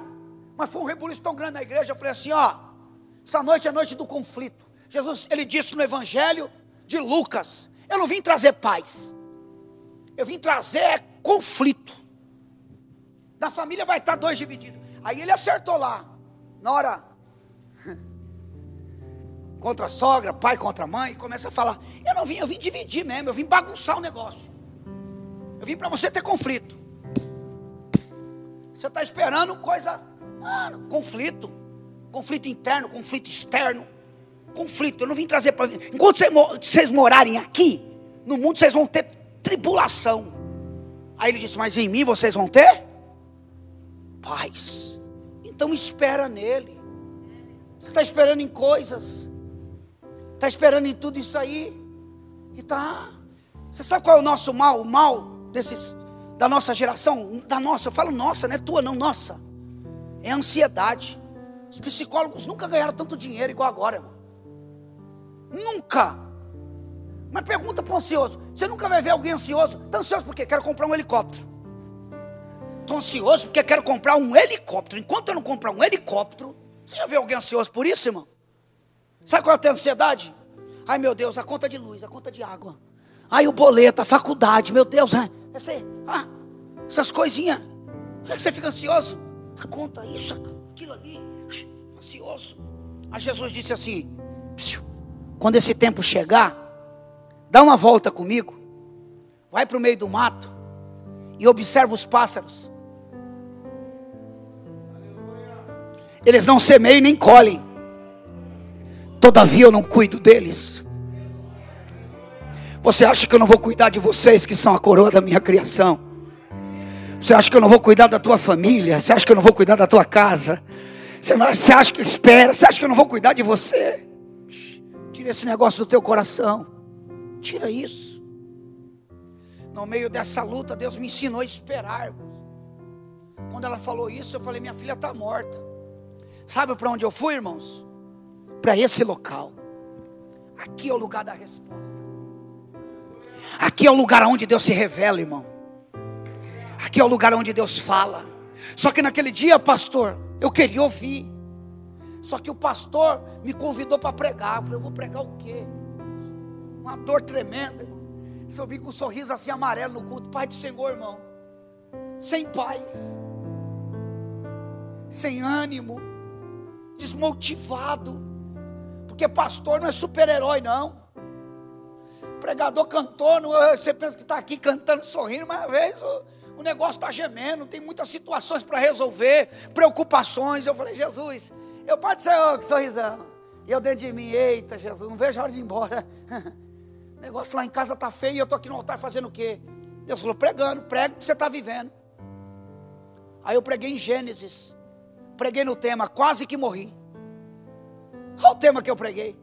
mas foi um rebuliço tão grande na igreja. Eu falei assim: ó, Essa noite é a noite do conflito. Jesus, ele disse no Evangelho de Lucas: Eu não vim trazer paz, eu vim trazer conflito. Na família vai estar dois divididos. Aí ele acertou lá, na hora <laughs> contra a sogra, pai contra a mãe, começa a falar: Eu não vim, eu vim dividir mesmo, eu vim bagunçar o negócio. Eu vim para você ter conflito. Você está esperando coisa, mano, conflito, conflito interno, conflito externo, conflito. Eu não vim trazer para. Enquanto vocês morarem aqui, no mundo vocês vão ter tribulação. Aí ele disse: Mas em mim vocês vão ter paz. Então espera nele. Você está esperando em coisas, está esperando em tudo isso aí, e tá. Você sabe qual é o nosso mal? O mal desses da nossa geração, da nossa, eu falo nossa, não é tua, não, nossa. É a ansiedade. Os psicólogos nunca ganharam tanto dinheiro igual agora. Irmão. Nunca. Mas pergunta para o ansioso: você nunca vai ver alguém ansioso? Está ansioso por quê? Quero comprar um helicóptero. Estou ansioso porque quero comprar um helicóptero. Enquanto eu não comprar um helicóptero, você já viu alguém ansioso por isso, irmão? Sabe qual é a ansiedade? Ai meu Deus, a conta de luz, a conta de água. Ai o boleto, a faculdade, meu Deus, essa, ah, essas coisinhas. Por que você fica ansioso? A conta, isso, aquilo ali, ansioso. Aí Jesus disse assim: quando esse tempo chegar, dá uma volta comigo, vai para o meio do mato e observa os pássaros. Eles não semeiam nem colhem. Todavia eu não cuido deles. Você acha que eu não vou cuidar de vocês que são a coroa da minha criação? Você acha que eu não vou cuidar da tua família? Você acha que eu não vou cuidar da tua casa? Você acha que espera? Você acha que eu não vou cuidar de você? Tira esse negócio do teu coração. Tira isso. No meio dessa luta, Deus me ensinou a esperar. Quando ela falou isso, eu falei: minha filha está morta. Sabe para onde eu fui, irmãos? Para esse local. Aqui é o lugar da resposta. Aqui é o lugar onde Deus se revela, irmão. Aqui é o lugar onde Deus fala. Só que naquele dia, pastor, eu queria ouvir. Só que o pastor me convidou para pregar. Eu falei, eu vou pregar o quê? Uma dor tremenda, irmão. Eu vi com um sorriso assim amarelo no culto. Pai do Senhor, irmão. Sem paz. Sem ânimo desmotivado, porque pastor não é super-herói, não. Pregador cantor, não, você pensa que está aqui cantando, sorrindo, mas às vezes o, o negócio está gemendo, tem muitas situações para resolver, preocupações. Eu falei, Jesus, eu pode ser oh, que sorrisão. E eu dentro de mim, eita, Jesus, não vejo a hora de ir embora. <laughs> negócio lá em casa está feio e eu estou aqui no altar fazendo o quê? Deus falou, pregando, prega o que você está vivendo. Aí eu preguei em Gênesis Preguei no tema, quase que morri. Olha o tema que eu preguei.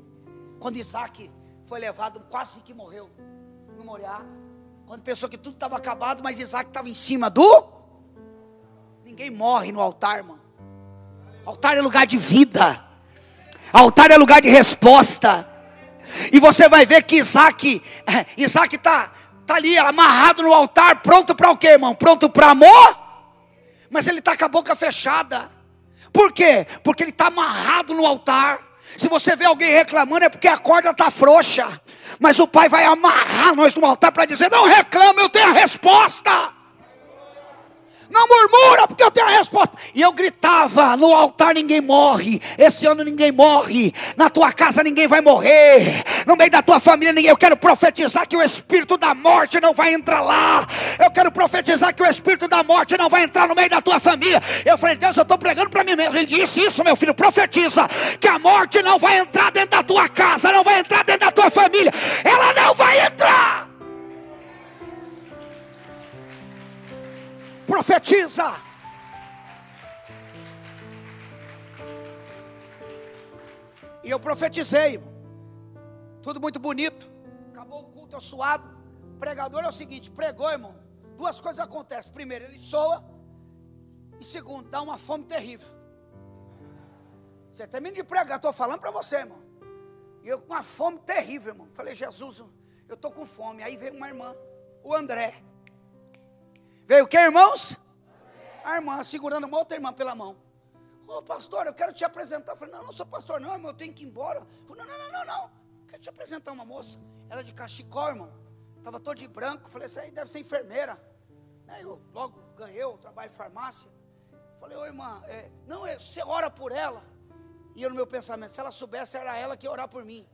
Quando Isaac foi levado, quase que morreu no Moriá. Quando pensou que tudo estava acabado, mas Isaac estava em cima do. Ninguém morre no altar, irmão. Altar é lugar de vida. Altar é lugar de resposta. E você vai ver que Isaac, Isaac está tá ali amarrado no altar, pronto para o quê, irmão? Pronto para amor? Mas ele está com a boca fechada. Por quê? Porque ele está amarrado no altar. Se você vê alguém reclamando, é porque a corda está frouxa. Mas o Pai vai amarrar nós no altar para dizer: não reclama, eu tenho a resposta. Não murmura, porque eu tenho a resposta. E eu gritava: no altar ninguém morre. Esse ano ninguém morre. Na tua casa ninguém vai morrer. No meio da tua família ninguém. Eu quero profetizar que o espírito da morte não vai entrar lá. Eu quero profetizar que o espírito da morte não vai entrar no meio da tua família. Eu falei: Deus, eu estou pregando para mim mesmo. Ele disse: Isso, meu filho, profetiza que a morte não vai entrar dentro da tua casa, não vai entrar dentro da tua família. Ela não vai entrar. Profetiza. E eu profetizei. Tudo muito bonito. Acabou o culto, eu suado. O pregador é o seguinte: pregou, irmão. Duas coisas acontecem. Primeiro, ele soa. E segundo, dá uma fome terrível. Você termina de pregar, estou falando para você, irmão. E eu com uma fome terrível, irmão. Falei, Jesus, eu estou com fome. Aí veio uma irmã, o André. Veio o que, irmãos? A irmã segurando uma outra irmã pela mão. Ô oh, pastor, eu quero te apresentar. Eu falei, não, não sou pastor, não, irmão, eu tenho que ir embora. Eu falei, não, não, não, não, não. Quero te apresentar uma moça. Ela é de cachecol, irmão. Estava toda de branco. Falei, essa aí deve ser enfermeira. Aí eu logo ganhei, eu trabalho em farmácia. Falei, ô irmã, é, não, é, você ora por ela. E eu no meu pensamento, se ela soubesse, era ela que ia orar por mim.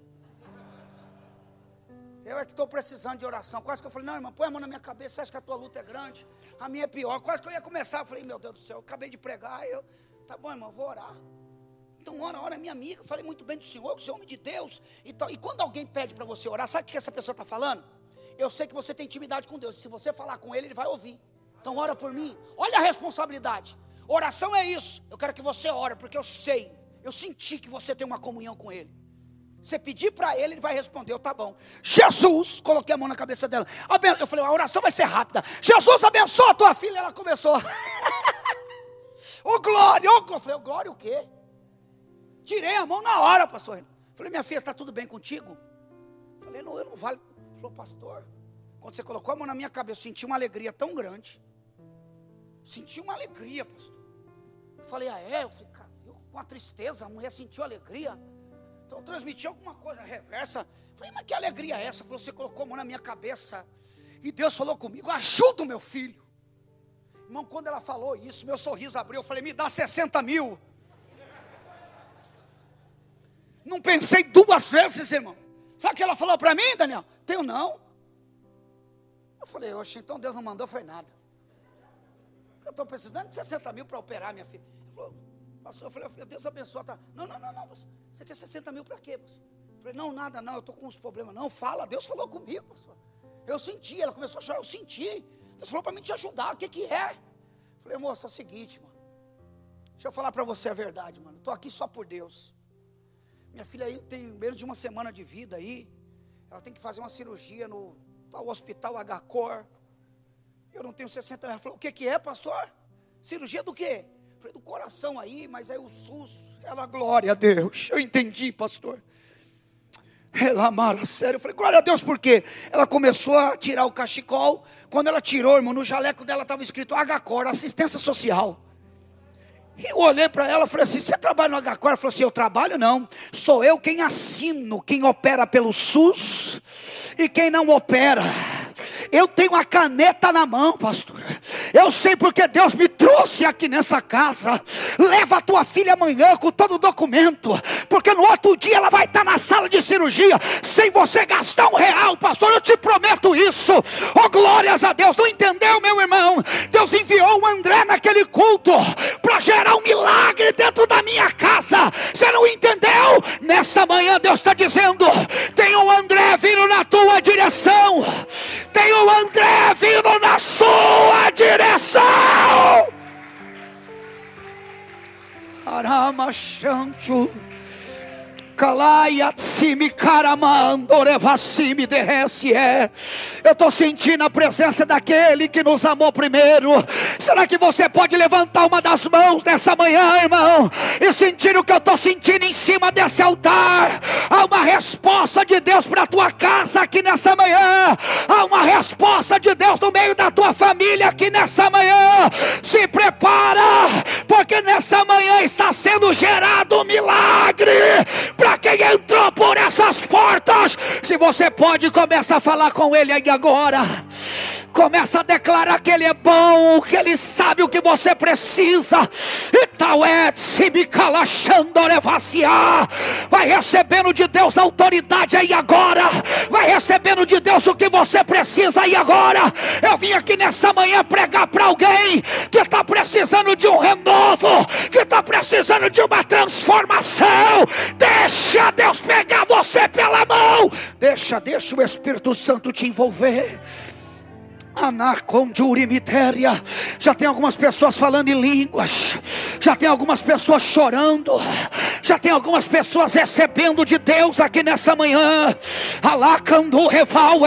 Eu é que estou precisando de oração. Quase que eu falei, não, irmã, põe a mão na minha cabeça, você acha que a tua luta é grande? A minha é pior. Quase que eu ia começar. Eu falei, meu Deus do céu, eu acabei de pregar. Eu, tá bom, irmão, vou orar. Então, ora, ora, minha amiga. Eu falei muito bem do Senhor, que o Senhor é homem de Deus. E, tal. e quando alguém pede para você orar, sabe o que essa pessoa está falando? Eu sei que você tem intimidade com Deus. Se você falar com Ele, Ele vai ouvir. Então, ora por mim. Olha a responsabilidade. Oração é isso. Eu quero que você ore, porque eu sei, eu senti que você tem uma comunhão com Ele. Você pedir para ele, ele vai responder, eu, tá bom. Jesus, coloquei a mão na cabeça dela. Eu falei, a oração vai ser rápida. Jesus abençoa a tua filha. Ela começou. <laughs> Ô glória, ô oh, Eu falei, glória o quê? Tirei a mão na hora, pastor. falei, minha filha, está tudo bem contigo? falei, não, eu não vale. Ele falou, pastor, quando você colocou a mão na minha cabeça, eu senti uma alegria tão grande. Senti uma alegria, pastor. Eu falei, ah é? Eu falei, cara, eu, com a tristeza, a mulher sentiu alegria. Então eu transmiti alguma coisa reversa. Falei, mas que alegria é essa? Você colocou a mão na minha cabeça. E Deus falou comigo: ajuda o meu filho. Irmão, quando ela falou isso, meu sorriso abriu. Eu falei: me dá 60 mil. Não pensei duas vezes, irmão. Sabe o que ela falou para mim, Daniel? Tenho não. Eu falei: oxe, então Deus não mandou, foi nada. Eu estou precisando de 60 mil para operar minha filha. Ele falou: Pastor, eu falei, Deus abençoe. Tá. Não, não, não, não. Você quer 60 mil para quê? Pastor? Eu falei, não, nada, não, eu estou com uns problemas. Não, fala, Deus falou comigo, pastor. Eu senti, ela começou a chorar, eu senti. Deus falou para mim te ajudar, o que que é? Eu falei, moça, é o seguinte, mano. Deixa eu falar para você a verdade, mano. Estou aqui só por Deus. Minha filha aí tem menos de uma semana de vida aí. Ela tem que fazer uma cirurgia no tal hospital H-Cor. Eu não tenho 60 anos. Ela falou, o que que é, pastor? Cirurgia do quê? Falei, do coração aí, mas aí o SUS, ela, glória a Deus. Eu entendi, pastor. Ela amara sério. Eu falei, glória a Deus, por quê? Ela começou a tirar o cachecol. Quando ela tirou, irmão, no jaleco dela estava escrito HCOR, assistência social. E eu olhei para ela e falei assim: você trabalha no HCOR? Ela falou assim: eu trabalho não. Sou eu quem assino, quem opera pelo SUS e quem não opera. Eu tenho a caneta na mão, pastor. Eu sei porque Deus me trouxe aqui nessa casa. Leva a tua filha amanhã com todo o documento, porque no outro dia ela vai estar na sala de cirurgia sem você gastar um real, pastor. Eu te prometo isso. Oh, glórias a Deus. Não entendeu, meu irmão? Deus enviou o André naquele culto para gerar um milagre dentro da minha casa. Você não entendeu? Nessa manhã Deus está dizendo: tem um André vindo na tua direção. Eu estou sentindo a presença daquele que nos amou primeiro. Será que você pode levantar uma das mãos nessa manhã, irmão? E sentir o que eu estou sentindo em cima desse altar? Há uma resposta de Deus para a tua casa aqui nessa manhã. Há uma resposta de Deus no meio da tua família aqui nessa manhã. Se prepara, porque nessa manhã está sendo gerado um milagre para quem entrou por essas portas. Se você pode, começa a falar com ele aí agora. Começa a declarar que Ele é bom, que Ele sabe o que você precisa. E tal é, se me calachando, vai recebendo de Deus autoridade aí agora. Vai recebendo de Deus o que você precisa aí agora. Eu vim aqui nessa manhã pregar para alguém que está precisando de um renovo, que está precisando de uma transformação. Deixa Deus pegar você pela mão. Deixa, deixa o Espírito Santo te envolver. Já tem algumas pessoas falando em línguas. Já tem algumas pessoas chorando. Já tem algumas pessoas recebendo de Deus aqui nessa manhã. Alacandu reval.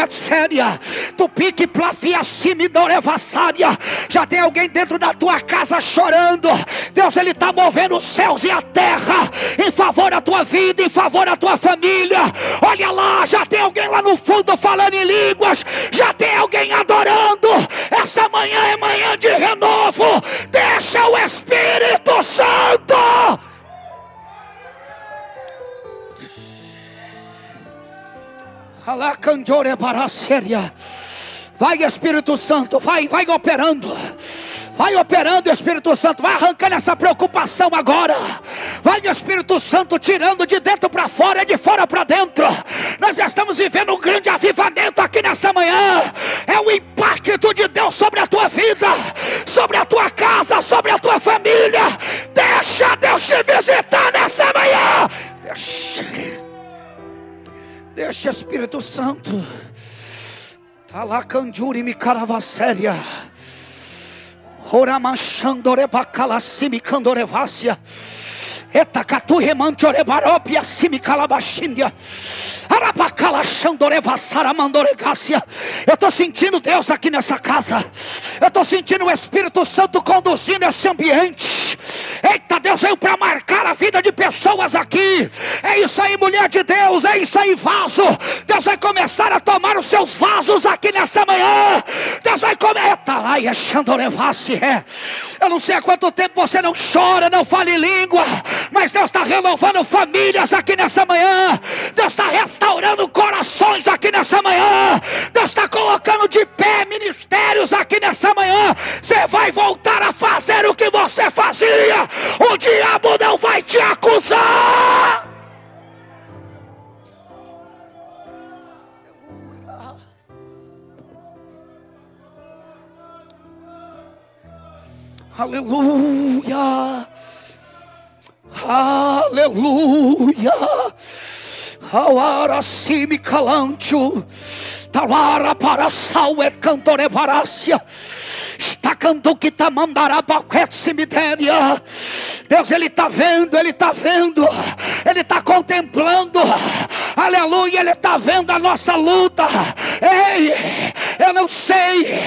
Já tem alguém dentro da tua casa chorando. Deus ele está movendo os céus e a terra em favor da tua vida, em favor da tua família. Olha lá, já tem alguém lá no fundo falando em línguas. Já tem alguém adorando renovando. Essa manhã é manhã de renovo. Deixa o Espírito Santo. Vai, Espírito Santo, vai, vai operando. Vai operando, Espírito Santo, vai arrancando essa preocupação agora. Vai, Espírito Santo, tirando de dentro para fora e de fora para dentro. Nós já estamos vivendo um grande avivamento aqui nessa manhã. É o impacto de Deus sobre a tua vida, sobre a tua casa, sobre a tua família. Deixa Deus te visitar nessa manhã. Deixa, deixa Espírito Santo. Talacanjuri me caravasséria. Oramachandore bacalassimi. Etacatu. Eu estou sentindo Deus aqui nessa casa. Eu estou sentindo o Espírito Santo conduzindo esse ambiente. Eita, Deus veio para marcar a vida de pessoas aqui. É isso aí, mulher de Deus. É isso aí, vaso. Deus vai começar a tomar os seus vasos aqui nessa manhã. Deus vai começar. Eita lá é. Eu não sei há quanto tempo você não chora, não fala em língua. Mas Deus está renovando famílias aqui nessa manhã. Deus está restaurando corações aqui nessa manhã. Deus está colocando de pé ministérios aqui nessa manhã. Você vai voltar a fazer o que você fazia. O diabo não vai te acusar. Aleluia. Aleluia. Awara simi calancho. Talara para sal e cantore varácia. Estacando que tá mandará baquete cemitério. Deus, Ele está vendo, Ele está vendo, Ele está contemplando, aleluia, Ele está vendo a nossa luta. Ei, eu não sei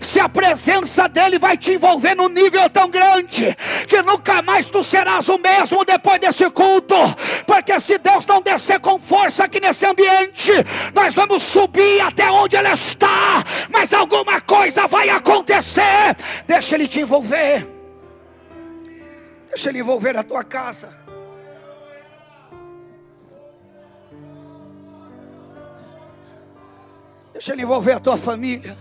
se a presença dEle vai te envolver num nível tão grande que nunca mais tu serás o mesmo depois desse culto, porque se Deus não descer com força aqui nesse ambiente, nós vamos subir até onde Ele está, mas alguma coisa vai acontecer. Deixa Ele te envolver. Deixa Ele envolver a tua casa. Deixa Ele envolver a tua família.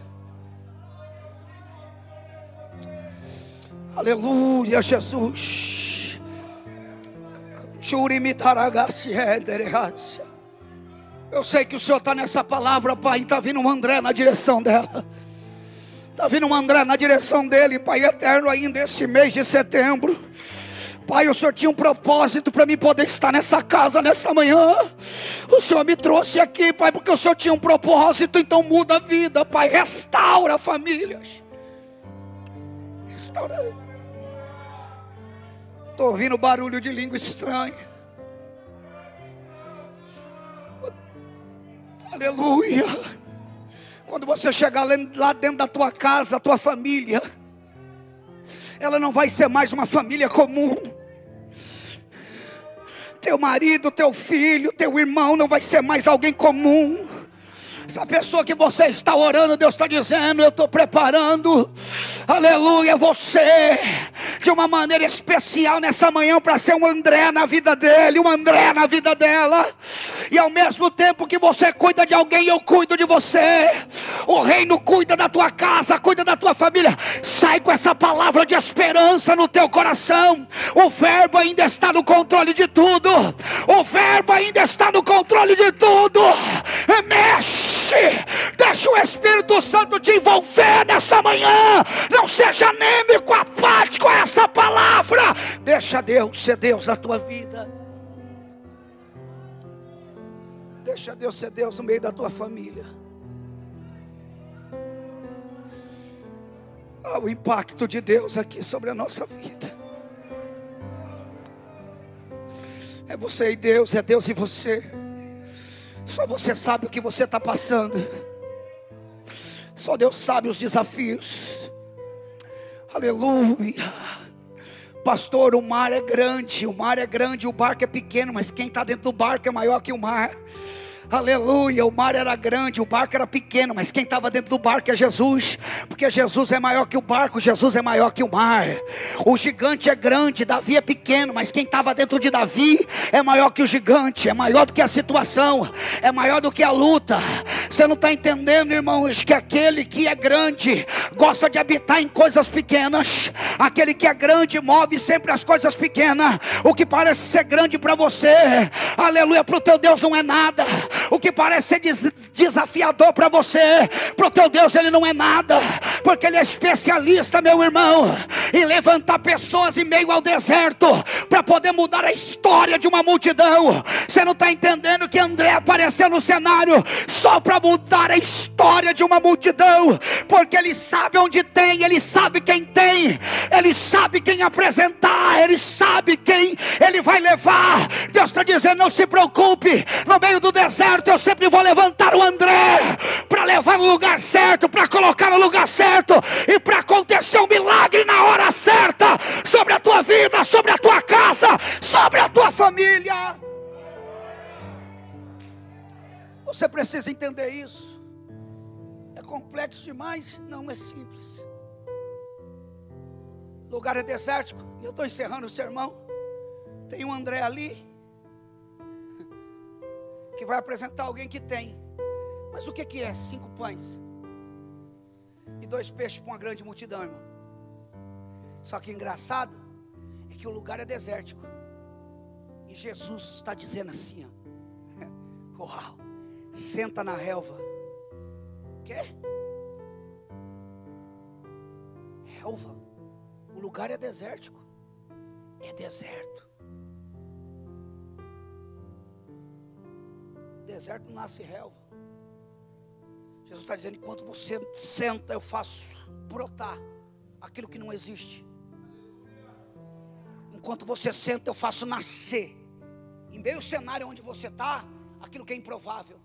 Aleluia, Jesus. Eu sei que o Senhor está nessa palavra, Pai. Está vindo um André na direção dela. Está vindo um André na direção dele, Pai eterno, ainda esse mês de setembro. Pai, o Senhor tinha um propósito para mim poder estar nessa casa nessa manhã. O Senhor me trouxe aqui, Pai, porque o Senhor tinha um propósito, então muda a vida, Pai, restaura famílias. Restaura. Estou ouvindo barulho de língua estranha. Aleluia. Quando você chegar lá dentro da tua casa, a tua família, ela não vai ser mais uma família comum teu marido, teu filho, teu irmão não vai ser mais alguém comum. Essa pessoa que você está orando, Deus está dizendo: Eu estou preparando, aleluia, você, de uma maneira especial nessa manhã, para ser um André na vida dele, um André na vida dela. E ao mesmo tempo que você cuida de alguém, eu cuido de você. O reino cuida da tua casa, cuida da tua família. Sai com essa palavra de esperança no teu coração. O Verbo ainda está no controle de tudo. O Verbo ainda está no controle de tudo. Mexe Deixe, deixe o Espírito Santo te envolver nessa manhã. Não seja anêmico, apático a essa palavra. Deixa Deus ser Deus na tua vida. Deixa Deus ser Deus no meio da tua família. Há o impacto de Deus aqui sobre a nossa vida. É você e Deus, é Deus e você. Só você sabe o que você está passando. Só Deus sabe os desafios. Aleluia. Pastor, o mar é grande, o mar é grande, o barco é pequeno, mas quem está dentro do barco é maior que o mar. Aleluia, o mar era grande, o barco era pequeno, mas quem estava dentro do barco é Jesus, porque Jesus é maior que o barco, Jesus é maior que o mar. O gigante é grande, Davi é pequeno, mas quem estava dentro de Davi é maior que o gigante, é maior do que a situação, é maior do que a luta. Você não está entendendo, irmãos, que aquele que é grande gosta de habitar em coisas pequenas, aquele que é grande move sempre as coisas pequenas. O que parece ser grande para você, aleluia, para o teu Deus não é nada. O que parece ser des desafiador para você, para o teu Deus ele não é nada, porque ele é especialista, meu irmão, em levantar pessoas em meio ao deserto para poder mudar a história de uma multidão. Você não está entendendo que André apareceu no cenário só para mudar a história de uma multidão, porque ele sabe onde tem, ele sabe quem tem, ele sabe quem apresentar, ele sabe quem ele vai levar. Deus está dizendo: não se preocupe, no meio do deserto eu sempre vou levantar o André para levar no lugar certo, para colocar no lugar certo e para acontecer um milagre na hora certa sobre a tua vida, sobre a tua casa, sobre a tua família. Você precisa entender isso. É complexo demais? Não é simples. O lugar é desértico. Eu estou encerrando o sermão. Tem um André ali que vai apresentar alguém que tem. Mas o que, que é? Cinco pães e dois peixes para uma grande multidão, irmão. Só que engraçado é que o lugar é desértico. E Jesus está dizendo assim: ó, <laughs> Uau, senta na relva. Quê? Relva. O lugar é desértico. É deserto. Deserto não nasce relva. Jesus está dizendo: enquanto você senta, eu faço brotar aquilo que não existe. Enquanto você senta, eu faço nascer. Em meio ao cenário onde você está, aquilo que é improvável.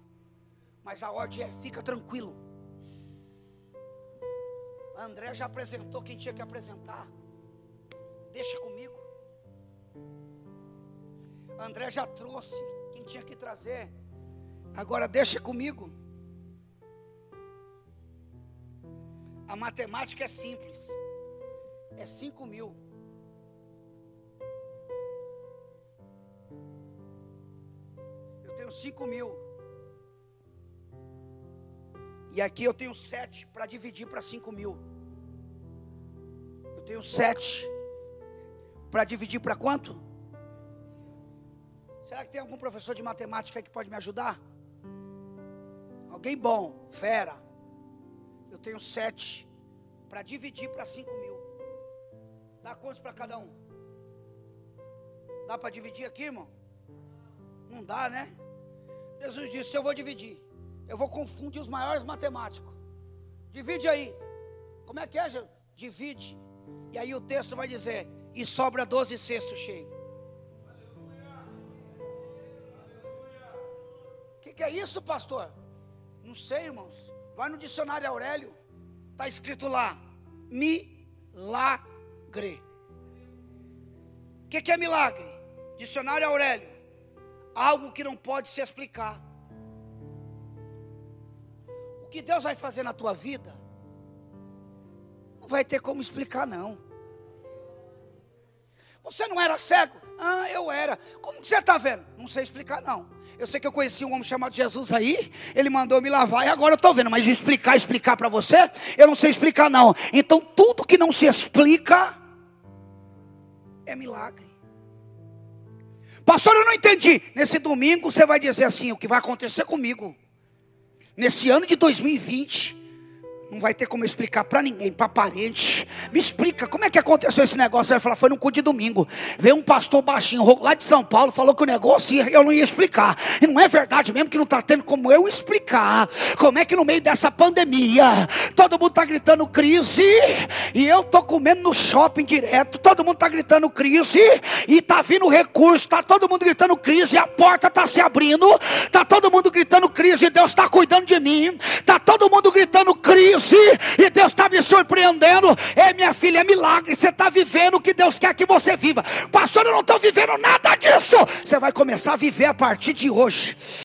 Mas a ordem é: fica tranquilo. André já apresentou quem tinha que apresentar. Deixa comigo. André já trouxe quem tinha que trazer. Agora deixa comigo. A matemática é simples. É cinco mil. Eu tenho cinco mil. E aqui eu tenho sete para dividir para cinco mil. Eu tenho sete para dividir para quanto? Será que tem algum professor de matemática que pode me ajudar? Alguém bom, fera. Eu tenho sete para dividir para cinco mil. Dá quantos para cada um? Dá para dividir aqui, irmão? Não dá, né? Jesus disse: Eu vou dividir. Eu vou confundir os maiores matemáticos. Divide aí. Como é que é, Jesus? Divide. E aí o texto vai dizer: E sobra doze cestos cheios. O que, que é isso, pastor? Não sei, irmãos. Vai no dicionário Aurélio. Está escrito lá: milagre. O que, que é milagre? Dicionário Aurélio. Algo que não pode se explicar. O que Deus vai fazer na tua vida, não vai ter como explicar, não. Você não era cego? Ah, eu era. Como que você está vendo? Não sei explicar, não. Eu sei que eu conheci um homem chamado Jesus aí, ele mandou me lavar e agora eu estou vendo, mas explicar, explicar para você, eu não sei explicar, não. Então, tudo que não se explica é milagre. Pastor, eu não entendi. Nesse domingo você vai dizer assim: o que vai acontecer comigo, nesse ano de 2020 não vai ter como explicar para ninguém, para parente. Me explica, como é que aconteceu esse negócio? Vai falar, foi no culto de domingo. Veio um pastor baixinho lá de São Paulo, falou que o negócio eu não ia explicar. E não é verdade mesmo que não está tendo como eu explicar. Como é que no meio dessa pandemia, todo mundo está gritando crise, e eu estou comendo no shopping direto, todo mundo está gritando crise, e está vindo recurso, está todo mundo gritando crise, e a porta está se abrindo, está todo mundo gritando crise, Deus está cuidando de mim, está todo mundo gritando crise e Deus está me surpreendendo. É minha filha, é milagre. Você está vivendo o que Deus quer que você viva. Pastor, eu não estou vivendo nada disso. Você vai começar a viver a partir de hoje.